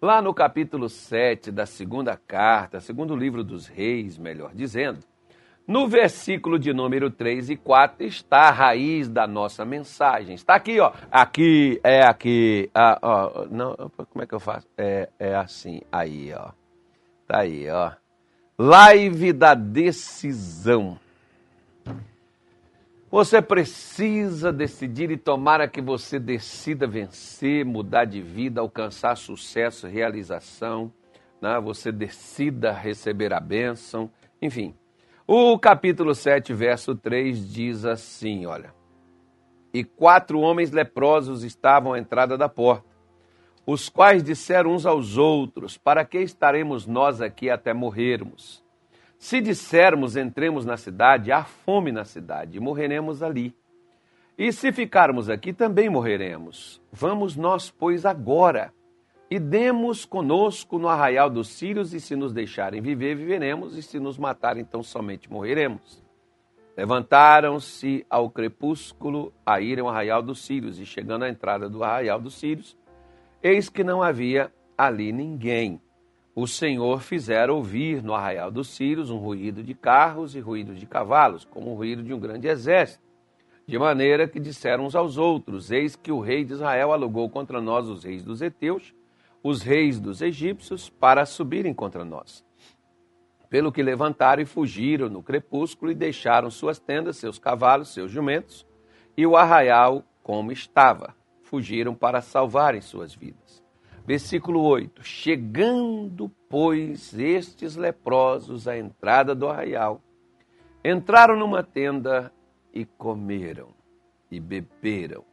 Lá no capítulo 7 da segunda carta, segundo livro dos reis, melhor dizendo, no versículo de número 3 e 4 está a raiz da nossa mensagem. Está aqui, ó. Aqui, é aqui. Ah, ó, não, como é que eu faço? É, é assim, aí, ó. Tá aí, ó. Live da decisão. Você precisa decidir e tomara que você decida vencer, mudar de vida, alcançar sucesso, realização, né? você decida receber a bênção, enfim. O capítulo 7, verso 3 diz assim: olha. E quatro homens leprosos estavam à entrada da porta, os quais disseram uns aos outros: Para que estaremos nós aqui até morrermos? Se dissermos entremos na cidade, há fome na cidade, e morreremos ali. E se ficarmos aqui, também morreremos. Vamos nós, pois, agora, e demos conosco no arraial dos sírios, e se nos deixarem viver, viveremos, e se nos matarem, então somente morreremos. Levantaram-se ao crepúsculo a irem ao arraial dos sírios, e chegando à entrada do arraial dos sírios, eis que não havia ali ninguém o Senhor fizera ouvir no arraial dos Sírios um ruído de carros e ruídos de cavalos, como o ruído de um grande exército. De maneira que disseram uns aos outros: Eis que o rei de Israel alugou contra nós os reis dos heteus, os reis dos egípcios, para subirem contra nós. Pelo que levantaram e fugiram no crepúsculo e deixaram suas tendas, seus cavalos, seus jumentos e o arraial como estava. Fugiram para salvarem suas vidas. Versículo 8: Chegando, pois, estes leprosos à entrada do arraial, entraram numa tenda e comeram e beberam.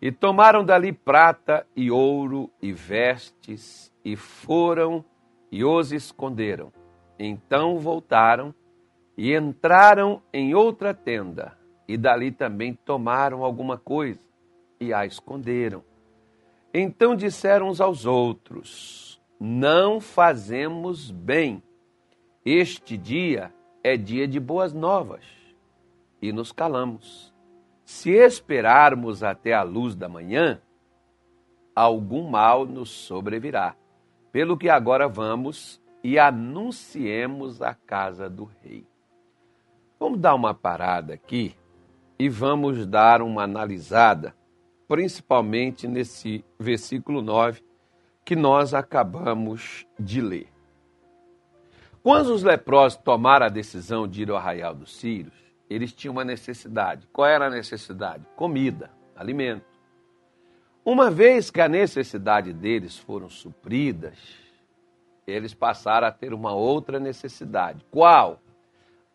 E tomaram dali prata e ouro e vestes, e foram e os esconderam. Então voltaram e entraram em outra tenda, e dali também tomaram alguma coisa e a esconderam. Então disseram uns aos outros: Não fazemos bem. Este dia é dia de boas novas. E nos calamos. Se esperarmos até a luz da manhã, algum mal nos sobrevirá. Pelo que agora vamos e anunciemos a casa do rei. Vamos dar uma parada aqui e vamos dar uma analisada principalmente nesse versículo 9 que nós acabamos de ler. Quando os leprosos tomaram a decisão de ir ao arraial dos Sírios, eles tinham uma necessidade. Qual era a necessidade? Comida, alimento. Uma vez que a necessidade deles foram supridas, eles passaram a ter uma outra necessidade. Qual?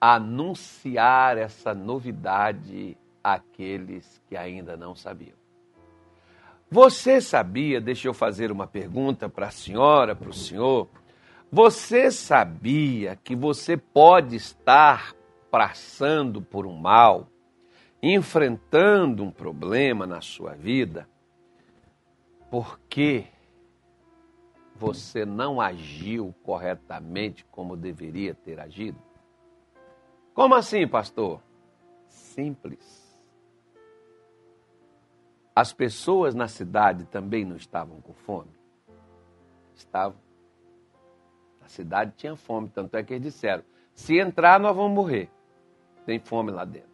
Anunciar essa novidade àqueles que ainda não sabiam. Você sabia, deixa eu fazer uma pergunta para a senhora, para o senhor. Você sabia que você pode estar passando por um mal, enfrentando um problema na sua vida, porque você não agiu corretamente como deveria ter agido? Como assim, pastor? Simples. As pessoas na cidade também não estavam com fome? Estavam. A cidade tinha fome, tanto é que eles disseram: se entrar, nós vamos morrer. Tem fome lá dentro.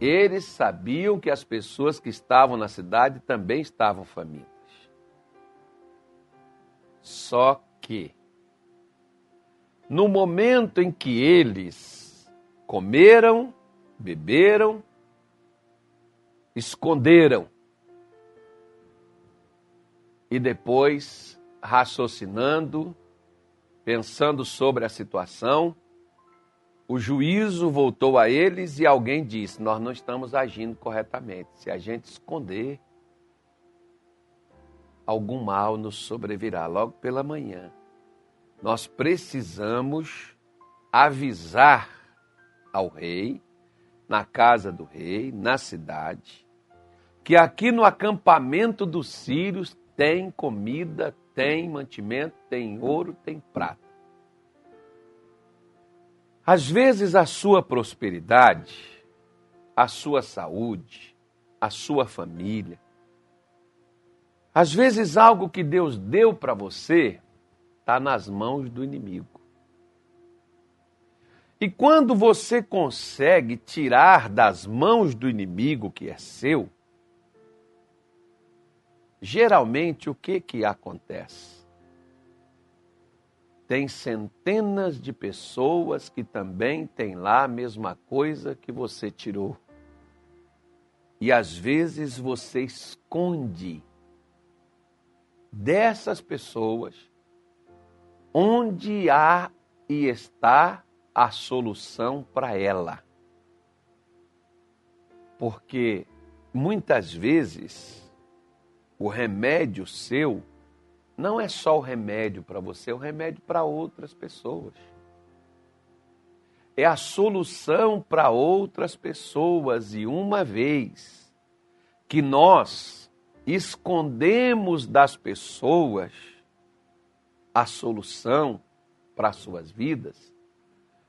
Eles sabiam que as pessoas que estavam na cidade também estavam famintas. Só que, no momento em que eles comeram, beberam, esconderam. E depois, raciocinando, pensando sobre a situação, o juízo voltou a eles e alguém disse: Nós não estamos agindo corretamente. Se a gente esconder, algum mal nos sobrevirá logo pela manhã. Nós precisamos avisar ao rei, na casa do rei, na cidade, que aqui no acampamento dos sírios tem comida, tem mantimento, tem ouro, tem prata. Às vezes a sua prosperidade, a sua saúde, a sua família, Às vezes, algo que Deus deu para você está nas mãos do inimigo. E quando você consegue tirar das mãos do inimigo que é seu, geralmente o que que acontece? Tem centenas de pessoas que também têm lá a mesma coisa que você tirou. E às vezes você esconde dessas pessoas onde há e está a solução para ela. Porque muitas vezes o remédio seu não é só o remédio para você, é o remédio para outras pessoas. É a solução para outras pessoas. E uma vez que nós escondemos das pessoas a solução para suas vidas,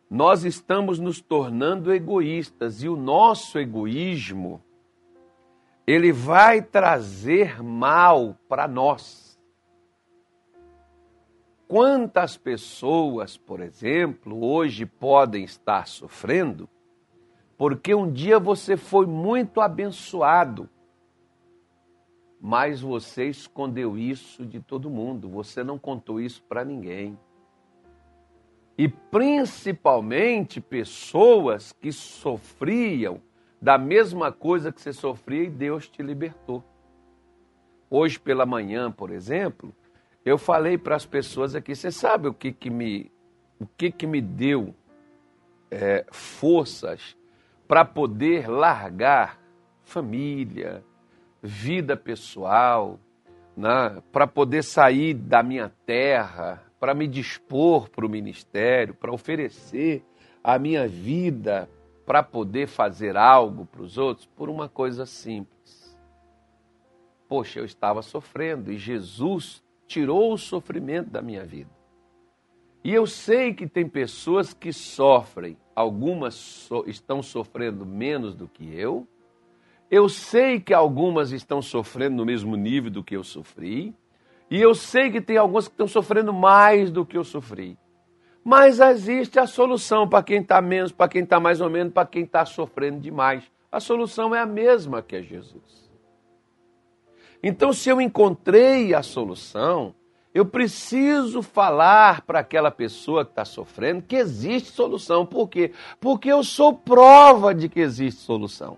nós estamos nos tornando egoístas e o nosso egoísmo ele vai trazer mal para nós. Quantas pessoas, por exemplo, hoje podem estar sofrendo porque um dia você foi muito abençoado, mas você escondeu isso de todo mundo, você não contou isso para ninguém e principalmente pessoas que sofriam da mesma coisa que você sofria e Deus te libertou. Hoje pela manhã, por exemplo, eu falei para as pessoas aqui, você sabe o que, que me o que, que me deu é, forças para poder largar família, vida pessoal, né, para poder sair da minha terra, para me dispor para o ministério, para oferecer a minha vida para poder fazer algo para os outros por uma coisa simples. Poxa, eu estava sofrendo e Jesus tirou o sofrimento da minha vida. E eu sei que tem pessoas que sofrem, algumas so estão sofrendo menos do que eu. Eu sei que algumas estão sofrendo no mesmo nível do que eu sofri. E eu sei que tem alguns que estão sofrendo mais do que eu sofri. Mas existe a solução para quem está menos, para quem está mais ou menos, para quem está sofrendo demais. A solução é a mesma que é Jesus. Então, se eu encontrei a solução, eu preciso falar para aquela pessoa que está sofrendo que existe solução. Por quê? Porque eu sou prova de que existe solução.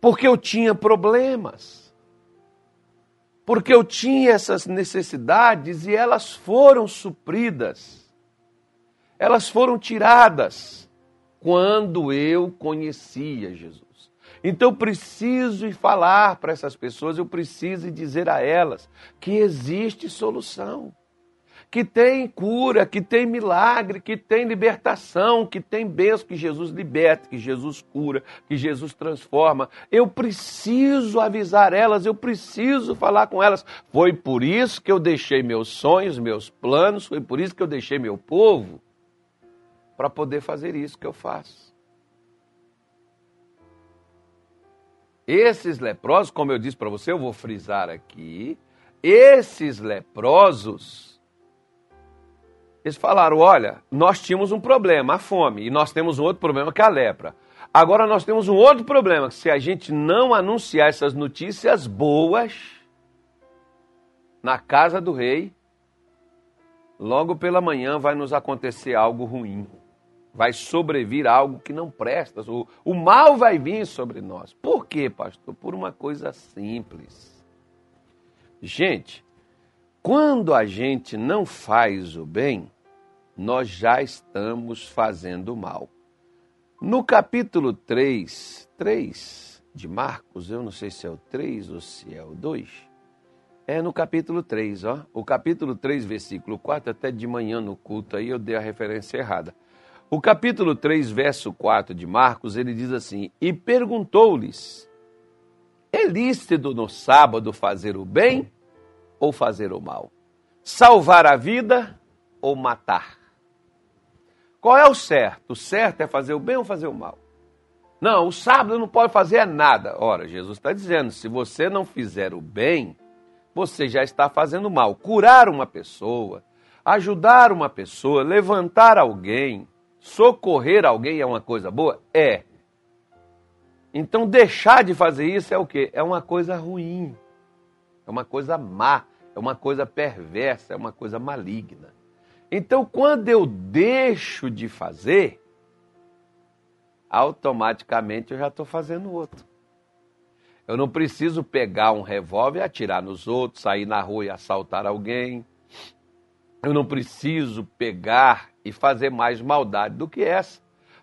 Porque eu tinha problemas porque eu tinha essas necessidades e elas foram supridas, elas foram tiradas quando eu conhecia Jesus. Então eu preciso falar para essas pessoas, eu preciso dizer a elas que existe solução que tem cura, que tem milagre, que tem libertação, que tem bênção, que Jesus liberta, que Jesus cura, que Jesus transforma. Eu preciso avisar elas, eu preciso falar com elas. Foi por isso que eu deixei meus sonhos, meus planos, foi por isso que eu deixei meu povo, para poder fazer isso que eu faço. Esses leprosos, como eu disse para você, eu vou frisar aqui, esses leprosos eles falaram: olha, nós tínhamos um problema, a fome, e nós temos um outro problema que é a lepra. Agora nós temos um outro problema, que se a gente não anunciar essas notícias boas na casa do rei, logo pela manhã vai nos acontecer algo ruim. Vai sobrevir algo que não presta. O, o mal vai vir sobre nós. Por quê, pastor? Por uma coisa simples. Gente, quando a gente não faz o bem, nós já estamos fazendo mal. No capítulo 3, 3 de Marcos, eu não sei se é o 3 ou se é o 2, é no capítulo 3, ó. O capítulo 3, versículo 4, até de manhã no culto aí eu dei a referência errada. O capítulo 3, verso 4 de Marcos, ele diz assim: E perguntou-lhes: É lícito no sábado fazer o bem ou fazer o mal? Salvar a vida ou matar? Qual é o certo? O certo é fazer o bem ou fazer o mal? Não, o sábado não pode fazer nada. Ora, Jesus está dizendo: se você não fizer o bem, você já está fazendo mal. Curar uma pessoa, ajudar uma pessoa, levantar alguém, socorrer alguém é uma coisa boa? É. Então deixar de fazer isso é o quê? É uma coisa ruim. É uma coisa má, é uma coisa perversa, é uma coisa maligna. Então quando eu deixo de fazer, automaticamente eu já estou fazendo outro. Eu não preciso pegar um revólver e atirar nos outros, sair na rua e assaltar alguém. Eu não preciso pegar e fazer mais maldade do que essa.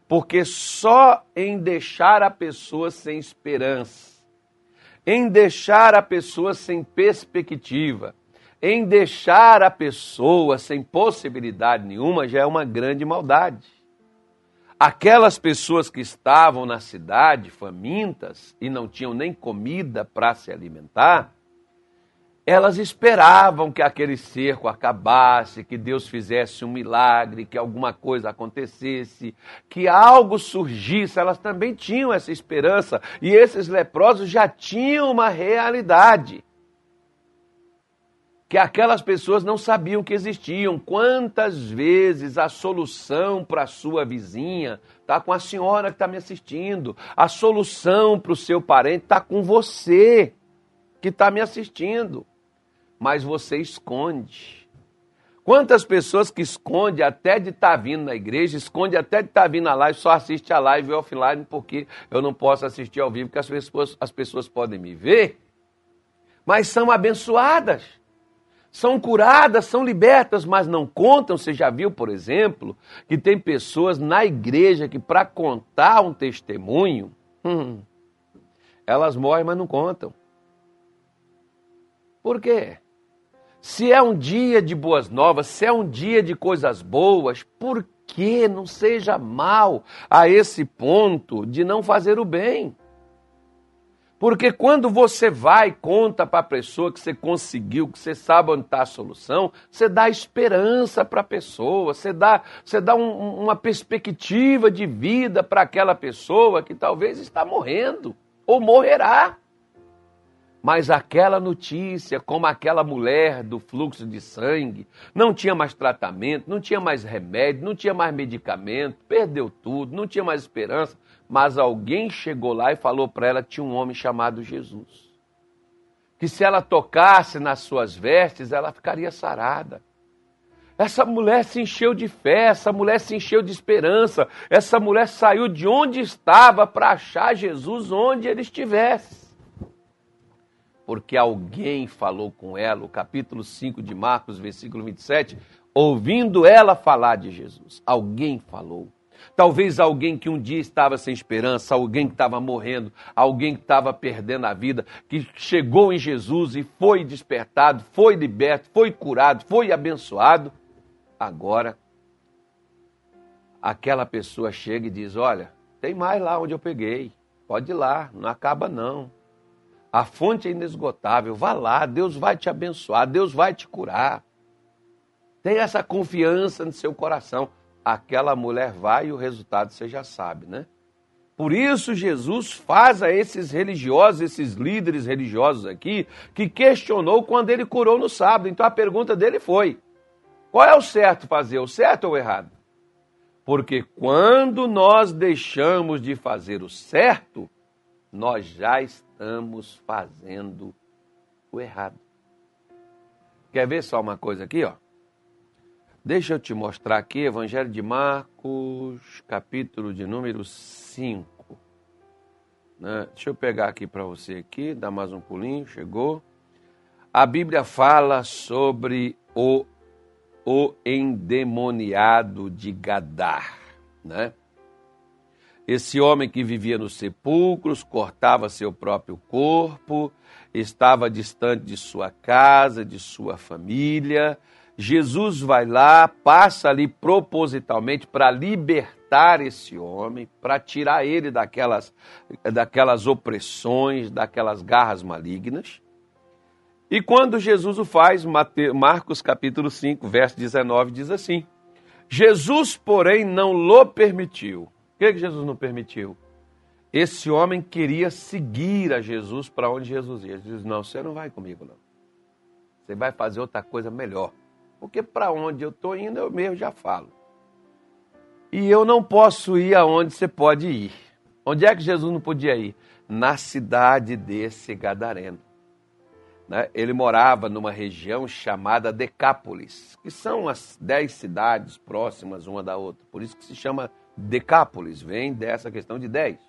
Porque só em deixar a pessoa sem esperança, em deixar a pessoa sem perspectiva, em deixar a pessoa sem possibilidade nenhuma já é uma grande maldade. Aquelas pessoas que estavam na cidade famintas e não tinham nem comida para se alimentar, elas esperavam que aquele cerco acabasse, que Deus fizesse um milagre, que alguma coisa acontecesse, que algo surgisse. Elas também tinham essa esperança e esses leprosos já tinham uma realidade que aquelas pessoas não sabiam que existiam. Quantas vezes a solução para a sua vizinha está com a senhora que está me assistindo, a solução para o seu parente está com você que está me assistindo, mas você esconde. Quantas pessoas que esconde até de estar tá vindo na igreja, esconde até de estar tá vindo na live, só assiste a live offline porque eu não posso assistir ao vivo, porque as pessoas, as pessoas podem me ver, mas são abençoadas são curadas, são libertas, mas não contam. Você já viu, por exemplo, que tem pessoas na igreja que, para contar um testemunho, hum, elas morrem, mas não contam. Por quê? Se é um dia de boas novas, se é um dia de coisas boas, por que não seja mal a esse ponto de não fazer o bem? Porque quando você vai e conta para a pessoa que você conseguiu, que você sabe onde está a solução, você dá esperança para a pessoa, você dá, você dá um, uma perspectiva de vida para aquela pessoa que talvez está morrendo ou morrerá. Mas aquela notícia, como aquela mulher do fluxo de sangue, não tinha mais tratamento, não tinha mais remédio, não tinha mais medicamento, perdeu tudo, não tinha mais esperança mas alguém chegou lá e falou para ela que tinha um homem chamado Jesus. Que se ela tocasse nas suas vestes, ela ficaria sarada. Essa mulher se encheu de fé, essa mulher se encheu de esperança, essa mulher saiu de onde estava para achar Jesus onde ele estivesse. Porque alguém falou com ela, o capítulo 5 de Marcos, versículo 27, ouvindo ela falar de Jesus. Alguém falou. Talvez alguém que um dia estava sem esperança, alguém que estava morrendo, alguém que estava perdendo a vida, que chegou em Jesus e foi despertado, foi liberto, foi curado, foi abençoado. Agora, aquela pessoa chega e diz: Olha, tem mais lá onde eu peguei, pode ir lá, não acaba não. A fonte é inesgotável, vá lá, Deus vai te abençoar, Deus vai te curar. Tenha essa confiança no seu coração aquela mulher vai e o resultado você já sabe, né? Por isso Jesus faz a esses religiosos, esses líderes religiosos aqui, que questionou quando ele curou no sábado. Então a pergunta dele foi: qual é o certo fazer, o certo ou o errado? Porque quando nós deixamos de fazer o certo, nós já estamos fazendo o errado. Quer ver só uma coisa aqui, ó? Deixa eu te mostrar aqui, Evangelho de Marcos, capítulo de número 5. Né? Deixa eu pegar aqui para você aqui, dar mais um pulinho, chegou. A Bíblia fala sobre o, o endemoniado de Gadar, né? Esse homem que vivia nos sepulcros, cortava seu próprio corpo, estava distante de sua casa, de sua família, Jesus vai lá, passa ali propositalmente para libertar esse homem, para tirar ele daquelas, daquelas opressões, daquelas garras malignas. E quando Jesus o faz, Marcos capítulo 5, verso 19, diz assim: Jesus, porém, não lo permitiu. Que, que Jesus não permitiu? esse homem queria seguir a Jesus para onde Jesus ia. Jesus disse: Não, você não vai comigo, não. Você vai fazer outra coisa melhor. Porque para onde eu estou indo, eu mesmo já falo. E eu não posso ir aonde você pode ir. Onde é que Jesus não podia ir? Na cidade desse Gadareno. Né? Ele morava numa região chamada Decápolis, que são as dez cidades próximas uma da outra. Por isso que se chama Decápolis, vem dessa questão de dez.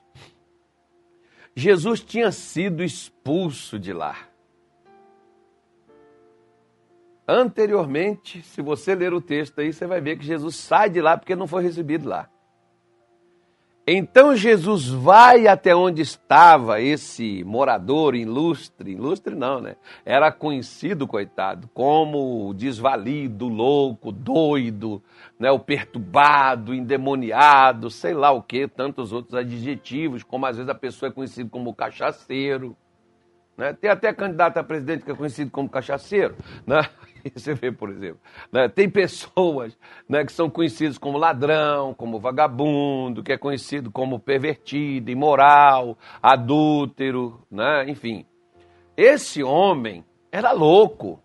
Jesus tinha sido expulso de lá. Anteriormente, se você ler o texto aí, você vai ver que Jesus sai de lá porque não foi recebido lá. Então Jesus vai até onde estava esse morador ilustre, ilustre não, né? Era conhecido, coitado, como desvalido, louco, doido, né? o perturbado, endemoniado, sei lá o que, tantos outros adjetivos, como às vezes a pessoa é conhecida como cachaceiro. Né? Tem até candidato a presidente que é conhecido como cachaceiro. Né? Você vê, por exemplo. Né? Tem pessoas né, que são conhecidas como ladrão, como vagabundo, que é conhecido como pervertido, imoral, adúltero, né? enfim. Esse homem era louco.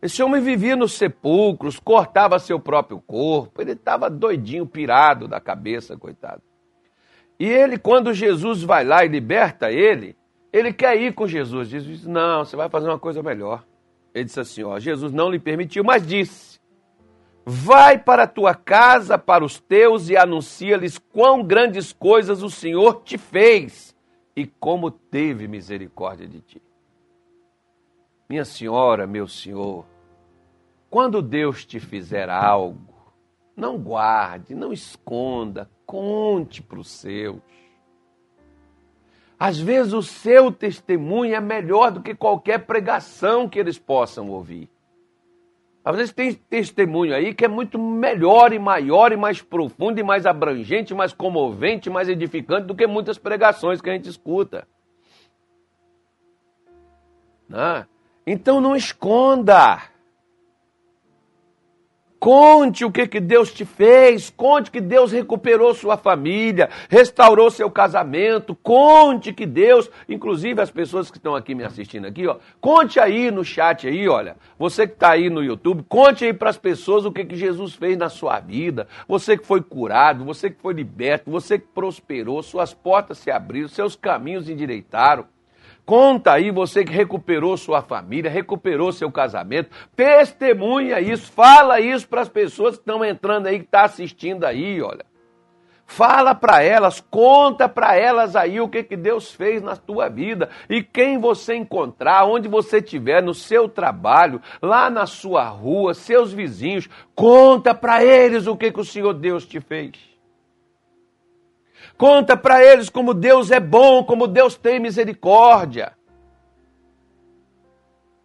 Esse homem vivia nos sepulcros, cortava seu próprio corpo, ele estava doidinho, pirado da cabeça, coitado. E ele, quando Jesus vai lá e liberta ele, ele quer ir com Jesus. Jesus diz: Não, você vai fazer uma coisa melhor. Ele disse assim: ó, Jesus não lhe permitiu, mas disse: Vai para a tua casa, para os teus, e anuncia-lhes quão grandes coisas o Senhor te fez e como teve misericórdia de ti. Minha senhora, meu senhor, quando Deus te fizer algo, não guarde, não esconda, conte para os seus. Às vezes o seu testemunho é melhor do que qualquer pregação que eles possam ouvir. Às vezes tem testemunho aí que é muito melhor e maior e mais profundo e mais abrangente, mais comovente, mais edificante do que muitas pregações que a gente escuta. Né? Então não esconda. Conte o que, que Deus te fez, conte que Deus recuperou sua família, restaurou seu casamento, conte que Deus, inclusive as pessoas que estão aqui me assistindo aqui, ó, conte aí no chat aí, olha, você que está aí no YouTube, conte aí para as pessoas o que, que Jesus fez na sua vida, você que foi curado, você que foi liberto, você que prosperou, suas portas se abriram, seus caminhos endireitaram. Conta aí você que recuperou sua família, recuperou seu casamento. Testemunha isso, fala isso para as pessoas que estão entrando aí, que estão tá assistindo aí, olha. Fala para elas, conta para elas aí o que, que Deus fez na tua vida. E quem você encontrar, onde você estiver, no seu trabalho, lá na sua rua, seus vizinhos, conta para eles o que, que o Senhor Deus te fez. Conta para eles como Deus é bom, como Deus tem misericórdia.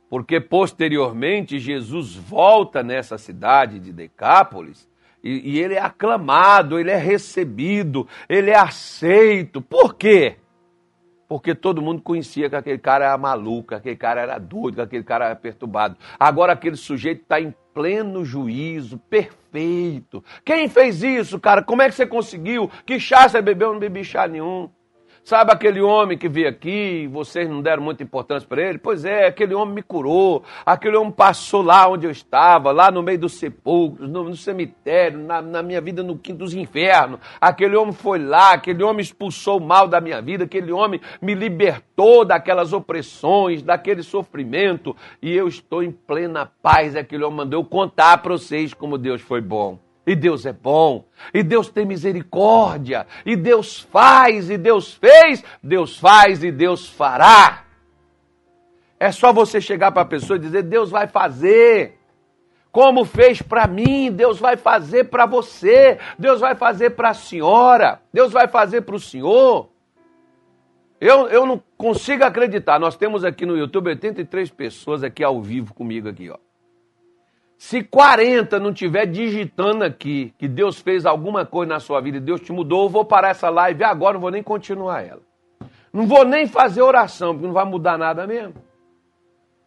Porque posteriormente Jesus volta nessa cidade de Decápolis e, e ele é aclamado, ele é recebido, ele é aceito. Por quê? porque todo mundo conhecia que aquele cara era maluco, que aquele cara era doido, que aquele cara era perturbado. Agora aquele sujeito está em pleno juízo, perfeito. Quem fez isso, cara? Como é que você conseguiu? Que chá você bebeu? Eu não bebi chá nenhum. Sabe aquele homem que veio aqui, vocês não deram muita importância para ele? Pois é, aquele homem me curou, aquele homem passou lá onde eu estava, lá no meio dos sepulcros, no, no cemitério, na, na, minha vida no quinto dos infernos. Aquele homem foi lá, aquele homem expulsou o mal da minha vida, aquele homem me libertou daquelas opressões, daquele sofrimento, e eu estou em plena paz. Aquele homem mandou eu contar para vocês como Deus foi bom. E Deus é bom, e Deus tem misericórdia, e Deus faz, e Deus fez, Deus faz e Deus fará. É só você chegar para a pessoa e dizer: Deus vai fazer. Como fez para mim, Deus vai fazer para você, Deus vai fazer para a senhora, Deus vai fazer para o senhor. Eu, eu não consigo acreditar. Nós temos aqui no YouTube 83 pessoas aqui ao vivo comigo aqui, ó. Se 40 não tiver digitando aqui que Deus fez alguma coisa na sua vida e Deus te mudou, eu vou parar essa live agora, não vou nem continuar ela. Não vou nem fazer oração, porque não vai mudar nada mesmo.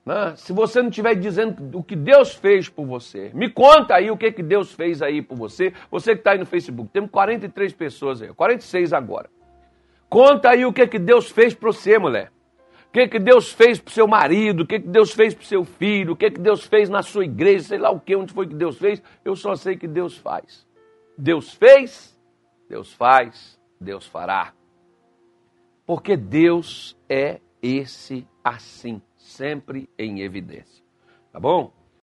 Né? Se você não estiver dizendo o que Deus fez por você, me conta aí o que, que Deus fez aí por você. Você que está aí no Facebook, temos 43 pessoas aí, 46 agora. Conta aí o que, que Deus fez para você, mulher. O que, que Deus fez para seu marido, o que, que Deus fez para seu filho, o que, que Deus fez na sua igreja, sei lá o que, onde foi que Deus fez. Eu só sei que Deus faz. Deus fez, Deus faz, Deus fará. Porque Deus é esse assim, sempre em evidência. Tá bom?